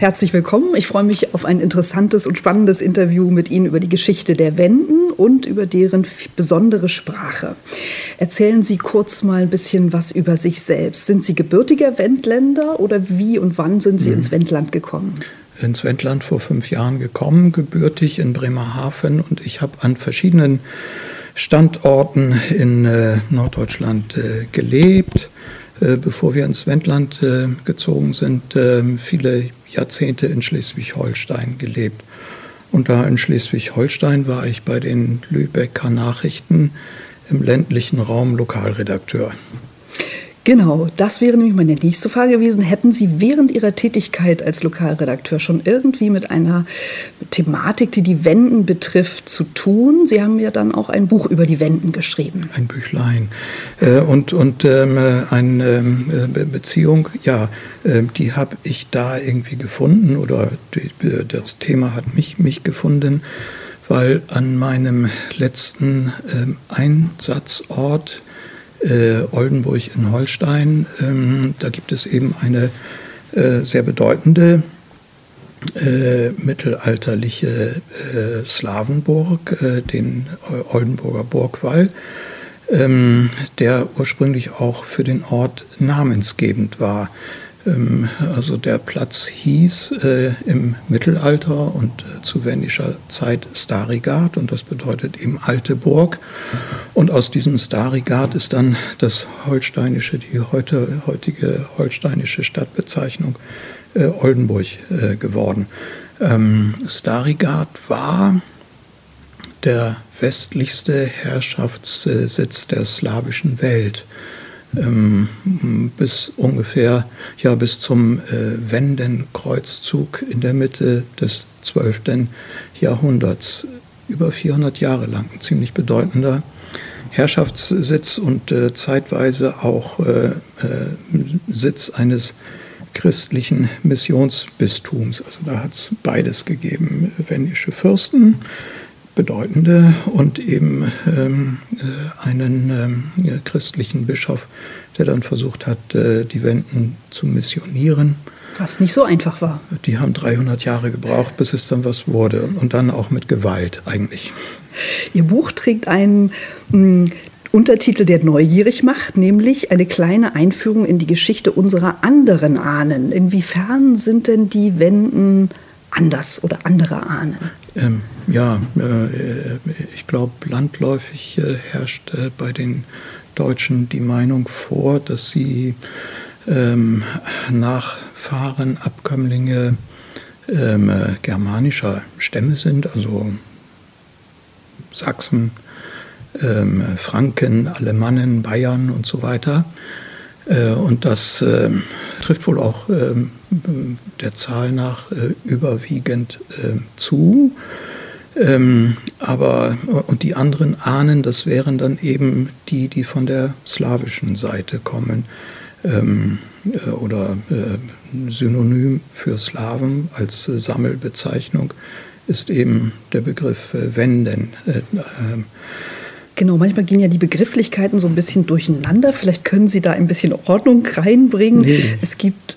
Herzlich willkommen. Ich freue mich auf ein interessantes und spannendes Interview mit Ihnen über die Geschichte der Wenden und über deren besondere Sprache. Erzählen Sie kurz mal ein bisschen was über sich selbst. Sind Sie gebürtiger Wendländer oder wie und wann sind Sie mhm. ins Wendland gekommen? ins Wendland vor fünf Jahren gekommen, gebürtig in Bremerhaven und ich habe an verschiedenen Standorten in äh, Norddeutschland äh, gelebt. Äh, bevor wir ins Wendland äh, gezogen sind, äh, viele Jahrzehnte in Schleswig-Holstein gelebt. Und da in Schleswig-Holstein war ich bei den Lübecker Nachrichten im ländlichen Raum Lokalredakteur. Genau, das wäre nämlich meine nächste Frage gewesen. Hätten Sie während Ihrer Tätigkeit als Lokalredakteur schon irgendwie mit einer Thematik, die die Wenden betrifft, zu tun? Sie haben ja dann auch ein Buch über die Wenden geschrieben. Ein Büchlein. Äh, und und ähm, eine ähm, Beziehung, ja, äh, die habe ich da irgendwie gefunden oder das Thema hat mich, mich gefunden, weil an meinem letzten ähm, Einsatzort, äh, Oldenburg in Holstein. Ähm, da gibt es eben eine äh, sehr bedeutende äh, mittelalterliche äh, Slawenburg, äh, den Oldenburger Burgwall, ähm, der ursprünglich auch für den Ort namensgebend war. Ähm, also der Platz hieß äh, im Mittelalter und äh, zu wendischer Zeit Starigard und das bedeutet eben alte Burg. Und aus diesem Starigard ist dann das holsteinische, die heute, heutige holsteinische Stadtbezeichnung äh, Oldenburg geworden. Ähm, Starigard war der westlichste Herrschaftssitz der slawischen Welt bis ungefähr ja bis zum äh, Wendenkreuzzug in der Mitte des 12. Jahrhunderts. Über 400 Jahre lang, ein ziemlich bedeutender Herrschaftssitz und äh, zeitweise auch äh, äh, Sitz eines christlichen Missionsbistums. Also da hat es beides gegeben, wendische Fürsten bedeutende und eben ähm, äh, einen ähm, christlichen Bischof, der dann versucht hat, äh, die Wenden zu missionieren. Was nicht so einfach war. Die haben 300 Jahre gebraucht, bis es dann was wurde. Und dann auch mit Gewalt eigentlich. Ihr Buch trägt einen mh, hm, Untertitel, der neugierig macht, nämlich eine kleine Einführung in die Geschichte unserer anderen Ahnen. Inwiefern sind denn die Wenden anders oder andere Ahnen? Ähm, ja, äh, ich glaube, landläufig äh, herrscht äh, bei den Deutschen die Meinung vor, dass sie ähm, Nachfahren, Abkömmlinge ähm, germanischer Stämme sind, also Sachsen, ähm, Franken, Alemannen, Bayern und so weiter. Äh, und das äh, trifft wohl auch äh, der Zahl nach äh, überwiegend ähm, zu. Ähm, aber und die anderen Ahnen, das wären dann eben die, die von der slawischen Seite kommen ähm, äh, oder äh, Synonym für Slawen als äh, Sammelbezeichnung ist eben der Begriff äh, Wenden. Ähm, Genau, manchmal gehen ja die Begrifflichkeiten so ein bisschen durcheinander. Vielleicht können Sie da ein bisschen Ordnung reinbringen. Nee. Es gibt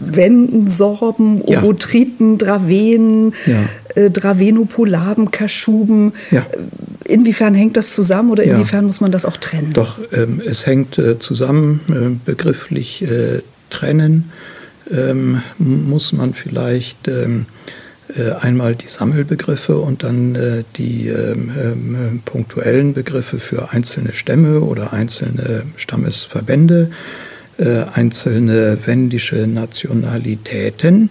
Wendensorben, Orotriten, Draven, ja. äh, Dravenopolaben, Kaschuben. Ja. Äh, inwiefern hängt das zusammen oder inwiefern ja. muss man das auch trennen? Doch, ähm, es hängt äh, zusammen, äh, begrifflich trennen ähm, muss man vielleicht ähm, äh, einmal die Sammelbegriffe und dann die ähm, ähm, punktuellen Begriffe für einzelne Stämme oder einzelne Stammesverbände äh, einzelne wendische Nationalitäten.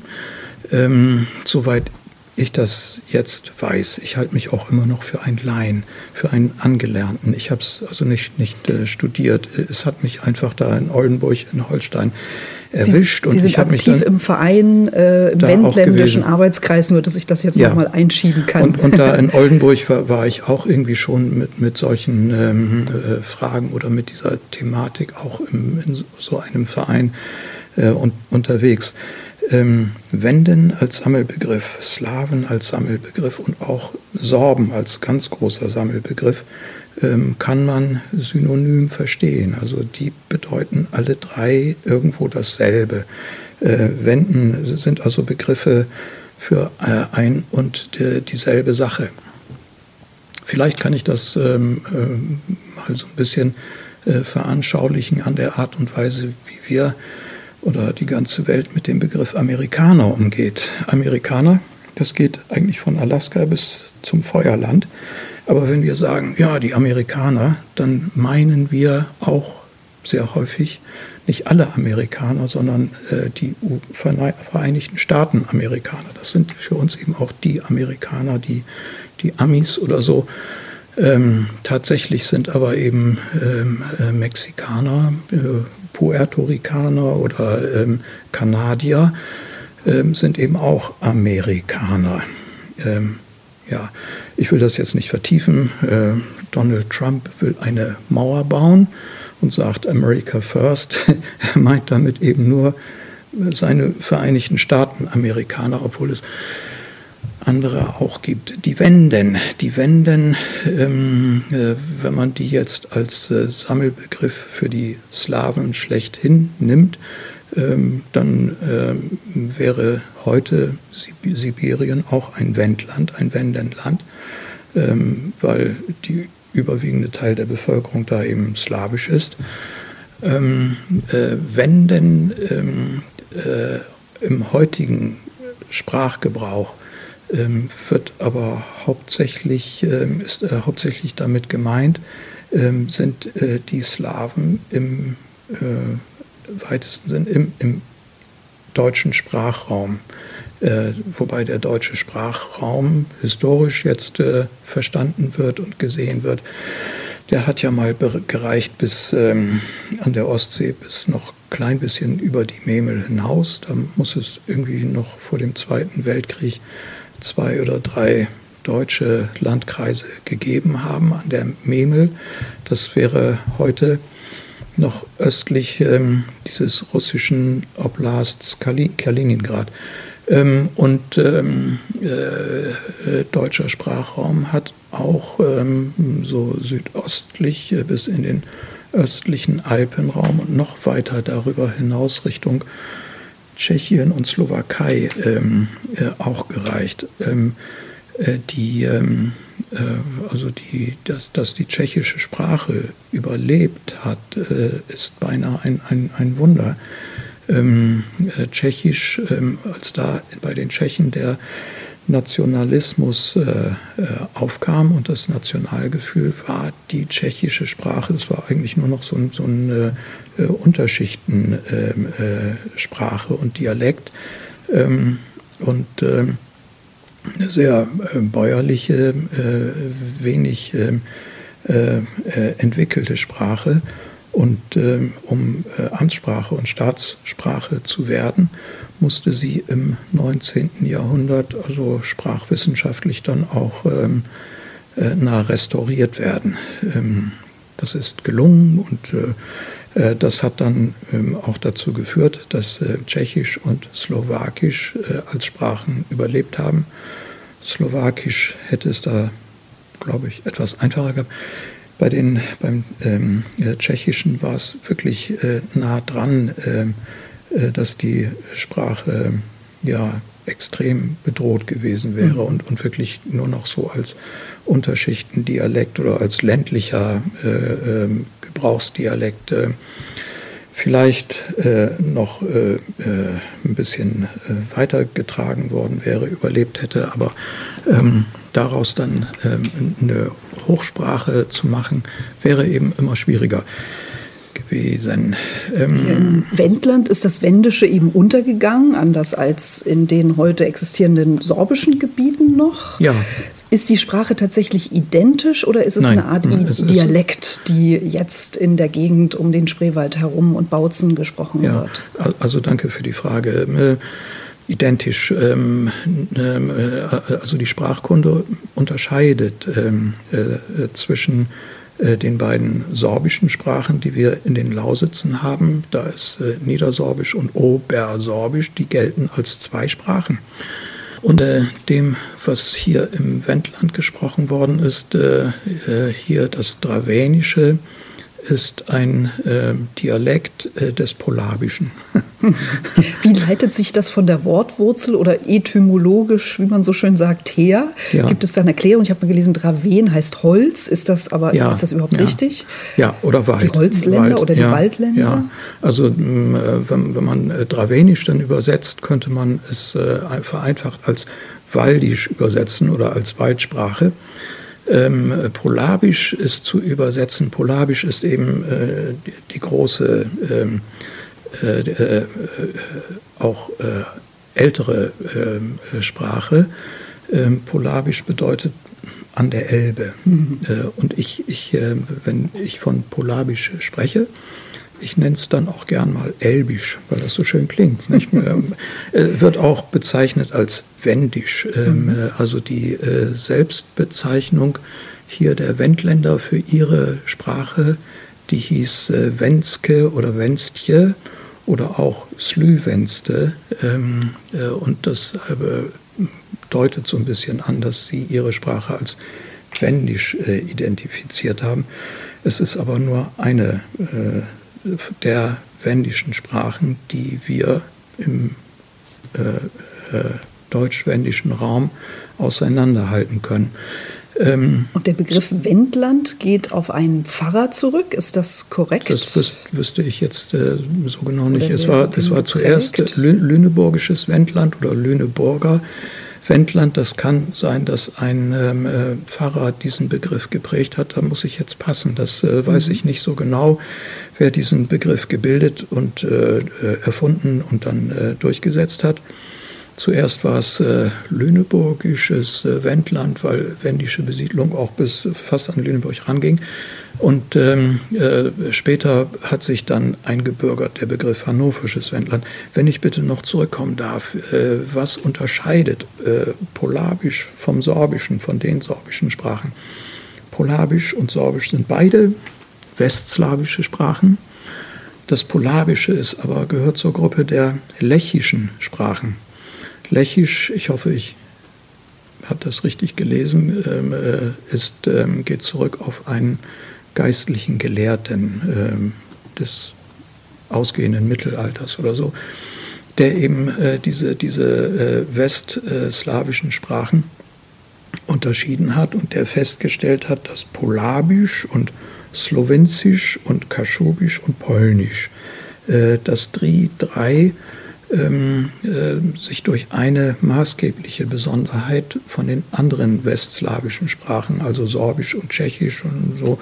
Ähm, soweit ich das jetzt weiß, ich halte mich auch immer noch für einen Laien, für einen Angelernten. Ich habe es also nicht, nicht äh, studiert. Es hat mich einfach da in Oldenburg, in Holstein erwischt. Sie, Sie sind aktiv im Verein, äh, im wendländischen Arbeitskreis, nur dass ich das jetzt ja. nochmal einschieben kann. Und, und, da in Oldenburg war, war, ich auch irgendwie schon mit, mit solchen ähm, äh, Fragen oder mit dieser Thematik auch im, in so einem Verein äh, und, unterwegs. Ähm, Wenden als Sammelbegriff, Slawen als Sammelbegriff und auch Sorben als ganz großer Sammelbegriff kann man synonym verstehen. Also die bedeuten alle drei irgendwo dasselbe. Äh, Wenden sind also Begriffe für äh, ein und dieselbe Sache. Vielleicht kann ich das ähm, äh, mal so ein bisschen veranschaulichen an der Art und Weise, wie wir oder die ganze Welt mit dem Begriff Amerikaner umgeht. Amerikaner, das geht eigentlich von Alaska bis zum Feuerland. Aber wenn wir sagen, ja, die Amerikaner, dann meinen wir auch sehr häufig nicht alle Amerikaner, sondern äh, die Vereinigten Staaten Amerikaner. Das sind für uns eben auch die Amerikaner, die, die Amis oder so. Ähm, tatsächlich sind aber eben ähm, äh, Mexikaner, äh, Puerto Ricaner oder ähm, Kanadier ähm, sind eben auch Amerikaner. Ja, ich will das jetzt nicht vertiefen. Äh, Donald Trump will eine Mauer bauen und sagt America First. er meint damit eben nur seine Vereinigten Staaten Amerikaner, obwohl es andere auch gibt. Die Wenden, die Wenden, ähm, äh, wenn man die jetzt als äh, Sammelbegriff für die Slawen schlechthin nimmt, ähm, dann ähm, wäre heute Sibirien auch ein Wendland, ein Wendenland, ähm, weil die überwiegende Teil der Bevölkerung da eben slawisch ist. Ähm, äh, Wenden ähm, äh, im heutigen Sprachgebrauch ähm, wird aber hauptsächlich, ist äh, hauptsächlich damit gemeint, sind äh, die Slawen im äh, weitesten Sinn im, im deutschen Sprachraum. Äh, wobei der deutsche Sprachraum historisch jetzt äh, verstanden wird und gesehen wird. Der hat ja mal gereicht bis ähm, an der Ostsee, bis noch klein bisschen über die Memel hinaus. Da muss es irgendwie noch vor dem Zweiten Weltkrieg zwei oder drei deutsche Landkreise gegeben haben an der Memel. Das wäre heute noch östlich ähm, dieses russischen Oblasts Kaliningrad. Ähm, und ähm, äh, deutscher Sprachraum hat auch ähm, so südöstlich äh, bis in den östlichen Alpenraum und noch weiter darüber hinaus Richtung Tschechien und Slowakei ähm, äh, auch gereicht. Ähm, äh, die äh, also die, dass, dass die tschechische Sprache überlebt hat, äh, ist beinahe ein, ein, ein Wunder. Ähm, äh, Tschechisch, ähm, als da bei den Tschechen der Nationalismus äh, äh, aufkam und das Nationalgefühl war die tschechische Sprache, das war eigentlich nur noch so, so eine äh, Unterschichtensprache und Dialekt. Ähm, und ähm, eine sehr äh, bäuerliche, äh, wenig äh, äh, entwickelte Sprache. Und ähm, um äh, Amtssprache und Staatssprache zu werden, musste sie im 19. Jahrhundert, also sprachwissenschaftlich, dann auch ähm, äh, nah restauriert werden. Ähm, das ist gelungen und das hat dann ähm, auch dazu geführt, dass Tschechisch und Slowakisch als Sprachen überlebt haben. Slowakisch hätte es da, glaube ich, etwas einfacher gehabt. Bei den, beim ähm, äh, Tschechischen war es wirklich äh, nah dran, ähm, äh, dass die Sprache ja extrem bedroht gewesen wäre mhm. und, und wirklich nur noch so als Unterschichtendialekt oder als ländlicher äh, Gebrauchsdialekt äh, vielleicht äh, noch äh, äh, ein bisschen äh, weitergetragen worden wäre, überlebt hätte. Aber ähm, daraus dann ähm, eine Hochsprache zu machen, wäre eben immer schwieriger gewesen. Ähm in Wendland ist das Wendische eben untergegangen, anders als in den heute existierenden sorbischen Gebieten noch. Ja. Ist die Sprache tatsächlich identisch oder ist es Nein, eine Art ist- Dialekt, die jetzt in der Gegend um den Spreewald herum und Bautzen gesprochen Ja, wird? al- also danke für die Frage. Äh, Identisch. Ähm, ähm, äh, also die Sprachkunde unterscheidet ähm, äh, zwischen den beiden sorbischen Sprachen, die wir in den Lausitzen haben. Da ist Niedersorbisch und Obersorbisch, die gelten als zwei Sprachen. Und äh, dem, was hier im Wendland gesprochen worden ist, äh, äh, hier das Dravenische, ist ein äh, Dialekt äh, des Polabischen. Wie leitet sich das von der Wortwurzel oder etymologisch, wie man so schön sagt, her? Ja. Gibt es da eine Erklärung? Ich habe mal gelesen, Draven heißt Holz. Ist das aber ist das überhaupt ja. richtig? Ja, oder Wald. Die Holzländer oder die ja, Waldländer? Ja, also äh, wenn, wenn man äh, Dravenisch dann übersetzt, könnte man es äh, vereinfacht als Waldisch übersetzen oder als Waldsprache. Ähm, äh, Polabisch ist zu übersetzen. Polabisch ist eben äh, die, die große, ähm, äh, äh, äh, auch äh, ältere äh, Sprache. Ähm, Polabisch bedeutet an der Elbe. Äh, und ich, ich, wenn ich von Polabisch spreche, ich nenne es dann auch gern mal Elbisch, weil das so schön klingt. Ähm, äh, wird auch bezeichnet als Wendisch, ähm, äh, also die äh, Selbstbezeichnung hier der Wendländer für ihre Sprache, die hieß äh, Wenske oder Wenstje oder auch Slüwenste. Ähm, äh, und das deutet so ein bisschen an, dass sie ihre Sprache als Wendisch identifiziert haben. Es ist aber nur eine äh, der wendischen Sprachen, die wir im äh, äh, deutsch-wendischen Raum auseinanderhalten können. Ähm, Und der Begriff Wendland geht auf einen Pfarrer zurück. Ist das korrekt? das wüs wüsste ich jetzt äh, so genau nicht. Oder Es war, den war zuerst Lüneburgisches Wendland oder Lüneburger Wendland. Das kann sein, dass ein ähm, äh, Pfarrer diesen Begriff geprägt hat. Da muss ich jetzt passen. Das äh, weiß Mhm. ich nicht so genau, wer diesen Begriff gebildet und äh, äh, erfunden und dann äh, durchgesetzt hat. Zuerst war es äh, lüneburgisches äh, Wendland, weil wendische Besiedlung auch bis fast an Lüneburg ranging. Und ähm, äh, später hat sich dann eingebürgert der Begriff hannoversches Wendland. Wenn ich bitte noch zurückkommen darf, äh, was unterscheidet äh, Polabisch vom Sorbischen, von den sorbischen Sprachen? Polabisch und Sorbisch sind beide westslawische Sprachen. Das Polabische ist aber gehört zur Gruppe der lechischen Sprachen. Lechisch, ich hoffe, ich habe das richtig gelesen, ähm, äh, ist, ähm, geht zurück auf einen geistlichen Gelehrten ähm, des ausgehenden Mittelalters oder so, der eben äh, diese, diese äh, westslawischen Sprachen unterschieden hat und der festgestellt hat, dass Polabisch und Slowenzisch und Kaschubisch und Polnisch, dass die drei ähm, äh, sich durch eine maßgebliche Besonderheit von den anderen westslawischen Sprachen, also Sorbisch und Tschechisch und so,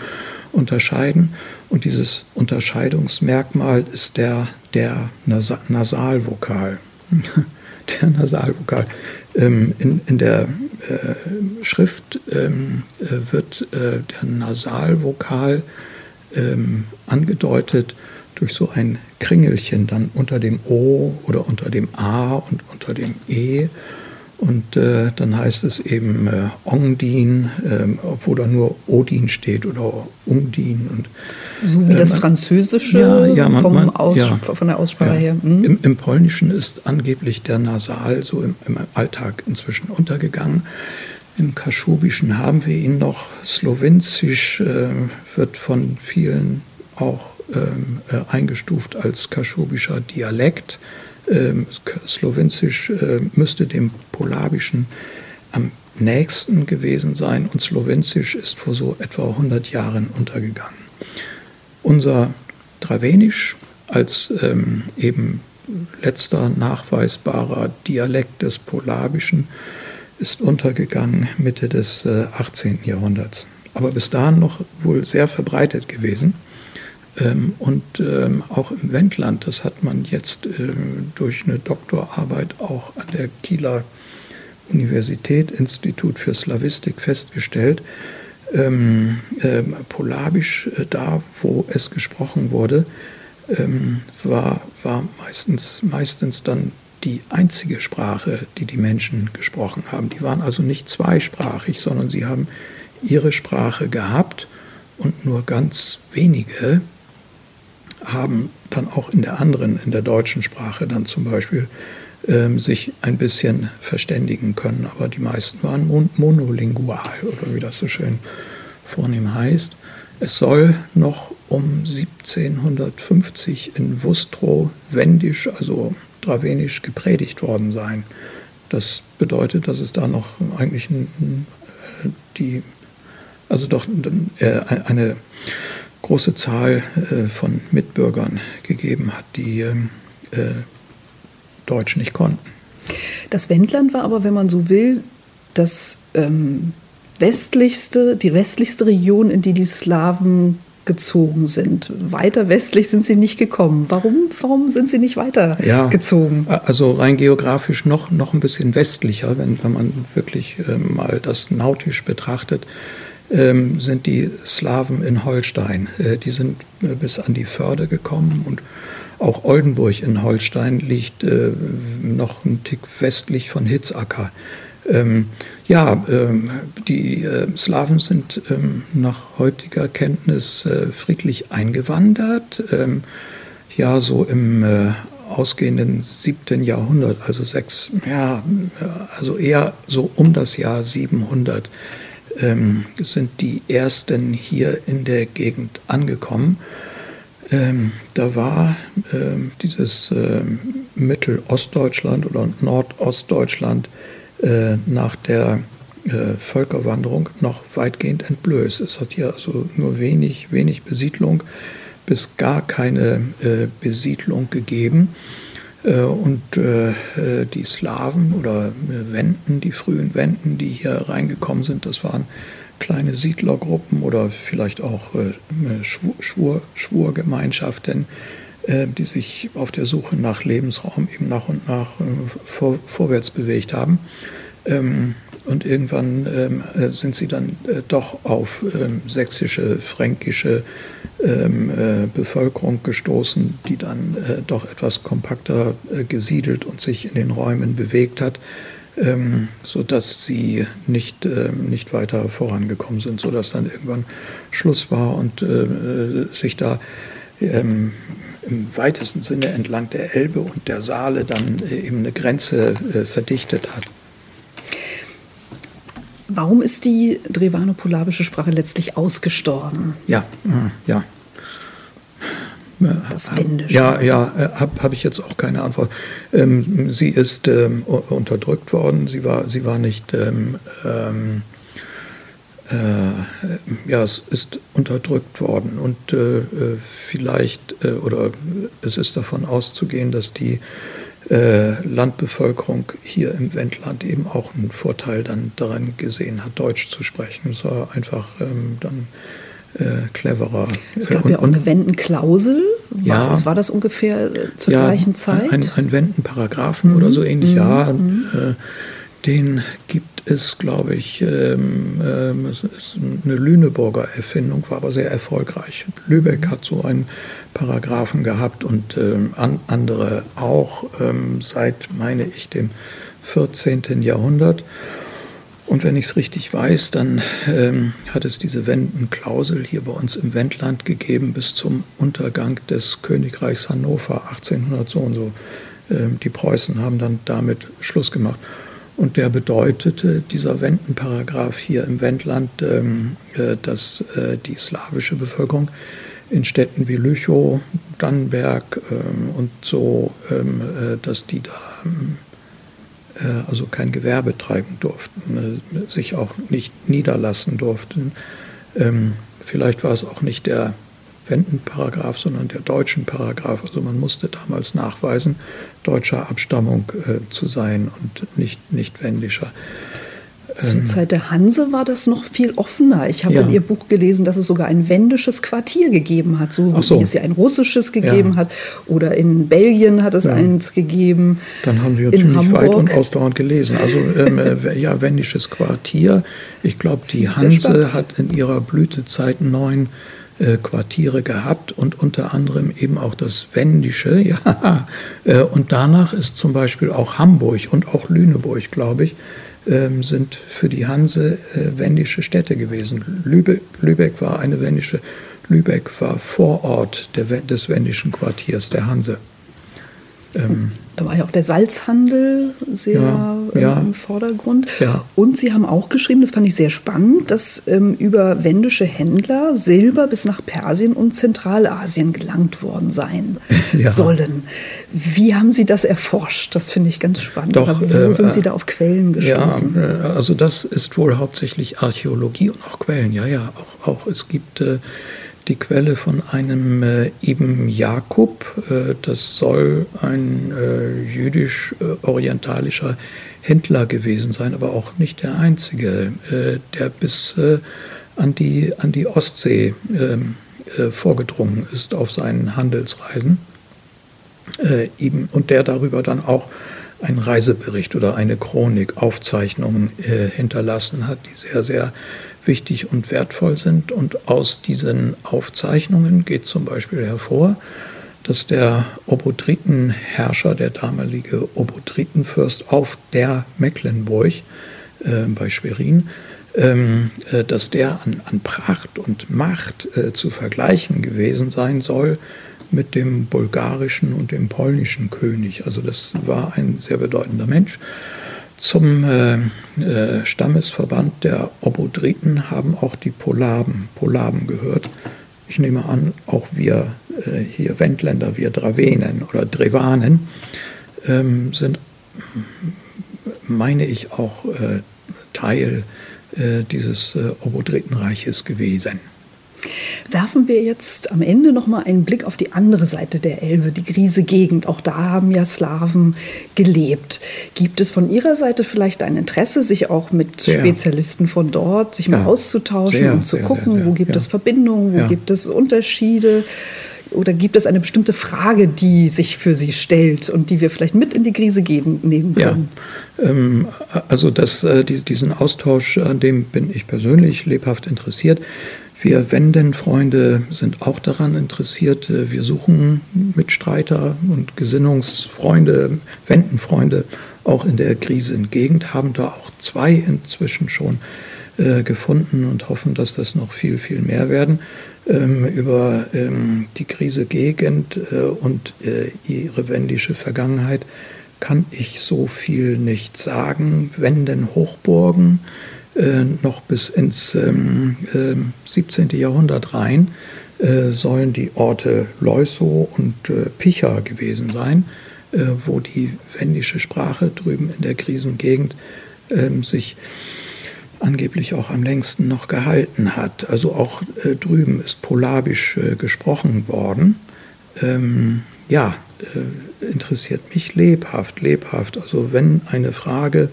unterscheiden. Und dieses Unterscheidungsmerkmal ist der, der Nasa Nasalvokal. der Nasalvokal. Ähm, in, in der äh, Schrift ähm, äh, wird äh, der Nasalvokal ähm, angedeutet durch so ein Kringelchen dann unter dem O oder unter dem A und unter dem E. Und äh, dann heißt es eben äh, Ongdin, ähm, obwohl da nur Odin steht oder Ungdin. Und, So wie das man- Französische Ja, ja, man- vom man- Aus, ja. von der Aussprache her. Hm? Im, Im Polnischen ist angeblich der Nasal so im, im Alltag inzwischen untergegangen. Im Kaschubischen haben wir ihn noch. Slowenzisch äh, wird von vielen auch ähm, äh, eingestuft als kaschubischer Dialekt. Ähm, Slowenzisch äh, müsste dem Polabischen am nächsten gewesen sein und Slowenzisch ist vor so etwa 100 Jahren untergegangen. Unser Dravenisch als ähm, eben letzter nachweisbarer Dialekt des Polabischen ist untergegangen Mitte des äh, 18. Jahrhunderts. Aber bis dahin noch wohl sehr verbreitet gewesen. Ähm, und ähm, auch im Wendland, das hat man jetzt ähm, durch eine Doktorarbeit auch an der Kieler Universität, Institut für Slawistik, festgestellt, ähm, äh, Polabisch, äh, da wo es gesprochen wurde, ähm, war, war meistens, meistens dann die einzige Sprache, die die Menschen gesprochen haben. Die waren also nicht zweisprachig, sondern sie haben ihre Sprache gehabt und nur ganz wenige haben dann auch in der anderen, in der deutschen Sprache dann zum Beispiel ähm, sich ein bisschen verständigen können. Aber die meisten waren mon monolingual oder wie das so schön vornehm heißt. Es soll noch um 1750 in Wustrow Wendisch, also Dravenisch, gepredigt worden sein. Das bedeutet, dass es da noch eigentlich äh, die, also doch äh, eine große Zahl äh, von Mitbürgern gegeben hat, die Deutsch nicht konnten. Das Wendland war aber, wenn man so will, das ähm, westlichste, die westlichste Region, in die die Slawen gezogen sind. Weiter westlich sind sie nicht gekommen. Warum, warum sind sie nicht weiter ja, gezogen? Also rein geografisch noch, noch ein bisschen westlicher, wenn, wenn man wirklich äh, mal das nautisch betrachtet, ähm, sind die Slawen in Holstein. Äh, die sind äh, bis an die Förde gekommen und auch Oldenburg in Holstein liegt äh, noch ein Tick westlich von Hitzacker. Ähm, ja, ähm, die äh, Slawen sind ähm, nach heutiger Kenntnis äh, friedlich eingewandert. Ähm, ja, so im äh, ausgehenden siebten Jahrhundert, also sechs, ja, also eher so um das Jahr 700 ähm, sind die ersten hier in der Gegend angekommen. Ähm, da war ähm, dieses ähm, Mittelostdeutschland oder Nordostdeutschland äh, nach der äh, Völkerwanderung noch weitgehend entblößt. Es hat hier also nur wenig, wenig Besiedlung bis gar keine äh, Besiedlung gegeben. Äh, und äh, die Slawen oder Wenden, die frühen Wenden, die hier reingekommen sind, das waren kleine Siedlergruppen oder vielleicht auch äh, Schwur, Schwurgemeinschaften, äh, die sich auf der Suche nach Lebensraum eben nach und nach äh, vor, vorwärts bewegt haben. Ähm, und irgendwann ähm, äh, sind sie dann äh, doch auf ähm, sächsische, fränkische ähm, äh, Bevölkerung gestoßen, die dann äh, doch etwas kompakter gesiedelt und sich in den Räumen bewegt hat ähm, sodass sie nicht, äh, nicht weiter vorangekommen sind, sodass dann irgendwann Schluss war und äh, sich da ähm, im weitesten Sinne entlang der Elbe und der Saale dann äh, eben eine Grenze äh, verdichtet hat. Warum ist die drevano-polabische Sprache letztlich ausgestorben? Ja, ja. Das Wendische. Ja, ja, äh, habe hab ich jetzt auch keine Antwort. Ähm, sie ist ähm, unterdrückt worden. Sie war, sie war nicht. Ähm, ähm, äh, ja, es ist unterdrückt worden und äh, äh vielleicht äh, oder es ist davon auszugehen, dass die äh, Landbevölkerung hier im Wendland eben auch einen Vorteil dann daran gesehen hat, Deutsch zu sprechen. Es war einfach ähm, dann äh, cleverer. Es gab und, ja auch eine Wendenklausel. War, ja, was war das ungefähr äh, zur ja, gleichen Zeit? Ein, ein Wendenparagraphen mhm. oder so ähnlich, mhm. ja. Äh, den gibt es, glaube ich, ähm, ähm, ist eine Lüneburger Erfindung, war aber sehr erfolgreich. Lübeck hat so einen Paragraphen gehabt und ähm, an, andere auch ähm, seit, meine ich, dem 14. Jahrhundert. Und wenn ich es richtig weiß, dann ähm, hat es diese Wendenklausel hier bei uns im Wendland gegeben bis zum Untergang des Königreichs Hannover 1800 so und so. Ähm, die Preußen haben dann damit Schluss gemacht. Und der bedeutete, dieser Wendenparagraph hier im Wendland, ähm, äh, dass äh, die slawische Bevölkerung in Städten wie Lüchow, Dannenberg ähm, und so, ähm, äh, dass die da also kein Gewerbe treiben durften, sich auch nicht niederlassen durften. Vielleicht war es auch nicht der Wendenparagraph, sondern der deutschen Paragraph. Also man musste damals nachweisen, deutscher Abstammung äh, zu sein und nicht, nicht wendischer. Zur ähm, Zeit der Hanse war das noch viel offener. Ich habe ja. in Ihr Buch gelesen, dass es sogar ein wendisches Quartier gegeben hat, so, so. wie es ja ein russisches gegeben ja. hat. Oder in Belgien hat es ja. eins gegeben. Dann haben wir ziemlich Hamburg. weit und ausdauernd gelesen. Also ähm, äh, ja, wendisches Quartier. Ich glaube, die Hanse hat in ihrer Blütezeit neun äh, Quartiere gehabt und unter anderem eben auch das Wendische. Ja. Äh, und danach ist zum Beispiel auch Hamburg und auch Lüneburg, glaube ich, ähm, sind für die Hanse äh, wendische Städte gewesen. Lübeck, war eine wendische, Lübeck war Vorort des wendischen Quartiers der Hanse. Ähm, da war ja auch der Salzhandel sehr ja, ähm, ja, im Vordergrund. Ja. Und Sie haben auch geschrieben, das fand ich sehr spannend, dass ähm, über wendische Händler Silber bis nach Persien und Zentralasien gelangt worden sein sollen. Wie haben Sie das erforscht? Das finde ich ganz spannend. Doch, wo äh, sind Sie da auf Quellen gestoßen? Ja, äh, also das ist wohl hauptsächlich Archäologie und auch Quellen. Ja, ja, auch, auch es gibt äh, die Quelle von einem äh, Ibn Jakub. Äh, das soll ein äh, jüdisch-orientalischer äh, Händler gewesen sein, aber auch nicht der einzige, äh, der bis äh, an, die, an die Ostsee ähm, vorgedrungen ist auf seinen Handelsreisen. und der darüber dann auch einen Reisebericht oder eine Chronik, Aufzeichnungen hinterlassen hat, die sehr, sehr wichtig und wertvoll sind. Und aus diesen Aufzeichnungen geht zum Beispiel hervor, dass der Obodritenherrscher, der damalige Obodritenfürst auf der Mecklenburg äh, bei Schwerin, ähm, äh, dass der an, an, Pracht und Macht äh, zu vergleichen gewesen sein soll mit dem bulgarischen und dem polnischen König. Also das war ein sehr bedeutender Mensch. Zum äh, äh, Stammesverband der Obodriten haben auch die Polaben, Polaben gehört. Ich nehme an, auch wir äh, hier Wendländer, wir Dravenen oder Drevanen, ähm, sind, meine ich, auch äh, Teil äh, dieses äh, Obodritenreiches gewesen. Werfen wir jetzt am Ende noch mal einen Blick auf die andere Seite der Elbe, die Griese Gegend. Auch da haben ja Slawen gelebt. Gibt es von Ihrer Seite vielleicht ein Interesse, sich auch mit sehr. Spezialisten von dort sich mal auszutauschen sehr, und zu sehr, gucken, wo gibt ja. es Verbindungen, wo ja. gibt es Unterschiede? Oder gibt es eine bestimmte Frage, die sich für Sie stellt und die wir vielleicht mit in die Krise geben, nehmen können? Ja, ähm, also das, äh, diesen Austausch, an dem bin ich persönlich lebhaft interessiert. Wir Wendenfreunde sind auch daran interessiert. Wir suchen Mitstreiter und Gesinnungsfreunde, Wendenfreunde auch in der Krisengegend, haben da auch zwei inzwischen schon äh, gefunden und hoffen, dass das noch viel, viel mehr werden. Ähm, über ähm, die Krisegegend äh, und äh, ihre wendische Vergangenheit kann ich so viel nicht sagen. Wenden Hochburgen, äh, noch bis ins ähm, äh, 17. Jahrhundert rein äh, sollen die Orte Leusow und äh, Picha gewesen sein, äh, wo die wendische Sprache drüben in der Krisengegend ähm, sich angeblich auch am längsten noch gehalten hat. Also auch äh, drüben ist Polabisch gesprochen worden. Ähm, ja, interessiert mich lebhaft, lebhaft. Also wenn eine Frage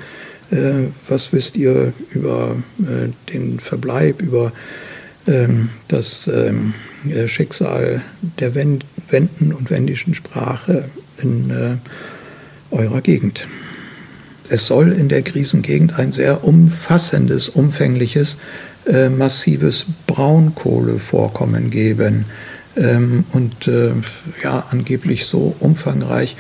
was wisst ihr über äh, den Verbleib, über ähm, das ähm, äh, Schicksal der Wenden und wendischen Sprache in eurer Gegend? Es soll in der Krisengegend ein sehr umfassendes, umfängliches, massives Braunkohlevorkommen geben. Ähm, und ja, angeblich so umfangreich,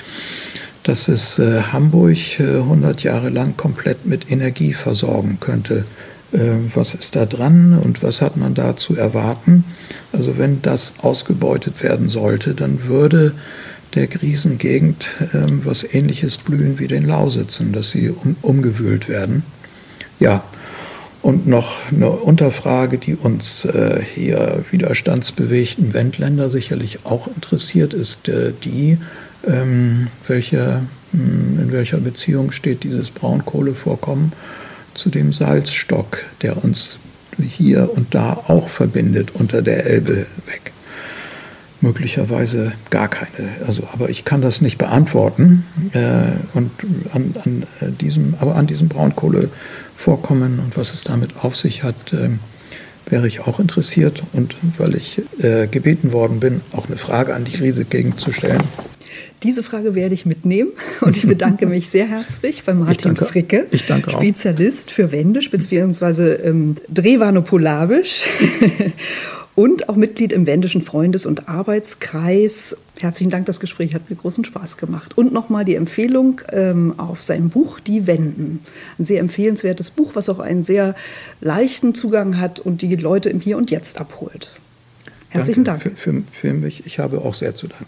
dass es äh, Hamburg äh, 100 Jahre lang komplett mit Energie versorgen könnte. Äh, was ist da dran und was hat man da zu erwarten? Also wenn das ausgebeutet werden sollte, dann würde der Griesengegend ähm, was ähnliches blühen wie den Lausitzen, dass sie um, umgewühlt werden. Ja, und noch eine Unterfrage, die uns äh, hier widerstandsbewegten Wendländer sicherlich auch interessiert, ist äh, die, ähm, welche, hm, in welcher Beziehung steht dieses Braunkohlevorkommen zu dem Salzstock, der uns hier und da auch verbindet unter der Elbe weg. Möglicherweise gar keine. Also, aber ich kann das nicht beantworten. Äh, und an, an, diesem, aber an diesem Braunkohlevorkommen vorkommen und was es damit auf sich hat, ähm, wäre ich auch interessiert. Und weil ich äh, gebeten worden bin, auch eine Frage an die Krise gegenzustellen. Diese Frage werde ich mitnehmen und ich bedanke mich sehr herzlich bei Martin ich danke, Fricke, ich danke Spezialist für Wendisch bzw. Ähm, Drehwanopolabisch und auch Mitglied im Wendischen Freundes- und Arbeitskreis. Herzlichen Dank, das Gespräch hat mir großen Spaß gemacht. Und nochmal die Empfehlung ähm, auf sein Buch Die Wenden. Ein sehr empfehlenswertes Buch, was auch einen sehr leichten Zugang hat und die Leute im Hier und Jetzt abholt. Herzlichen Danke Dank. Für, für, für mich. Ich habe auch sehr zu danken.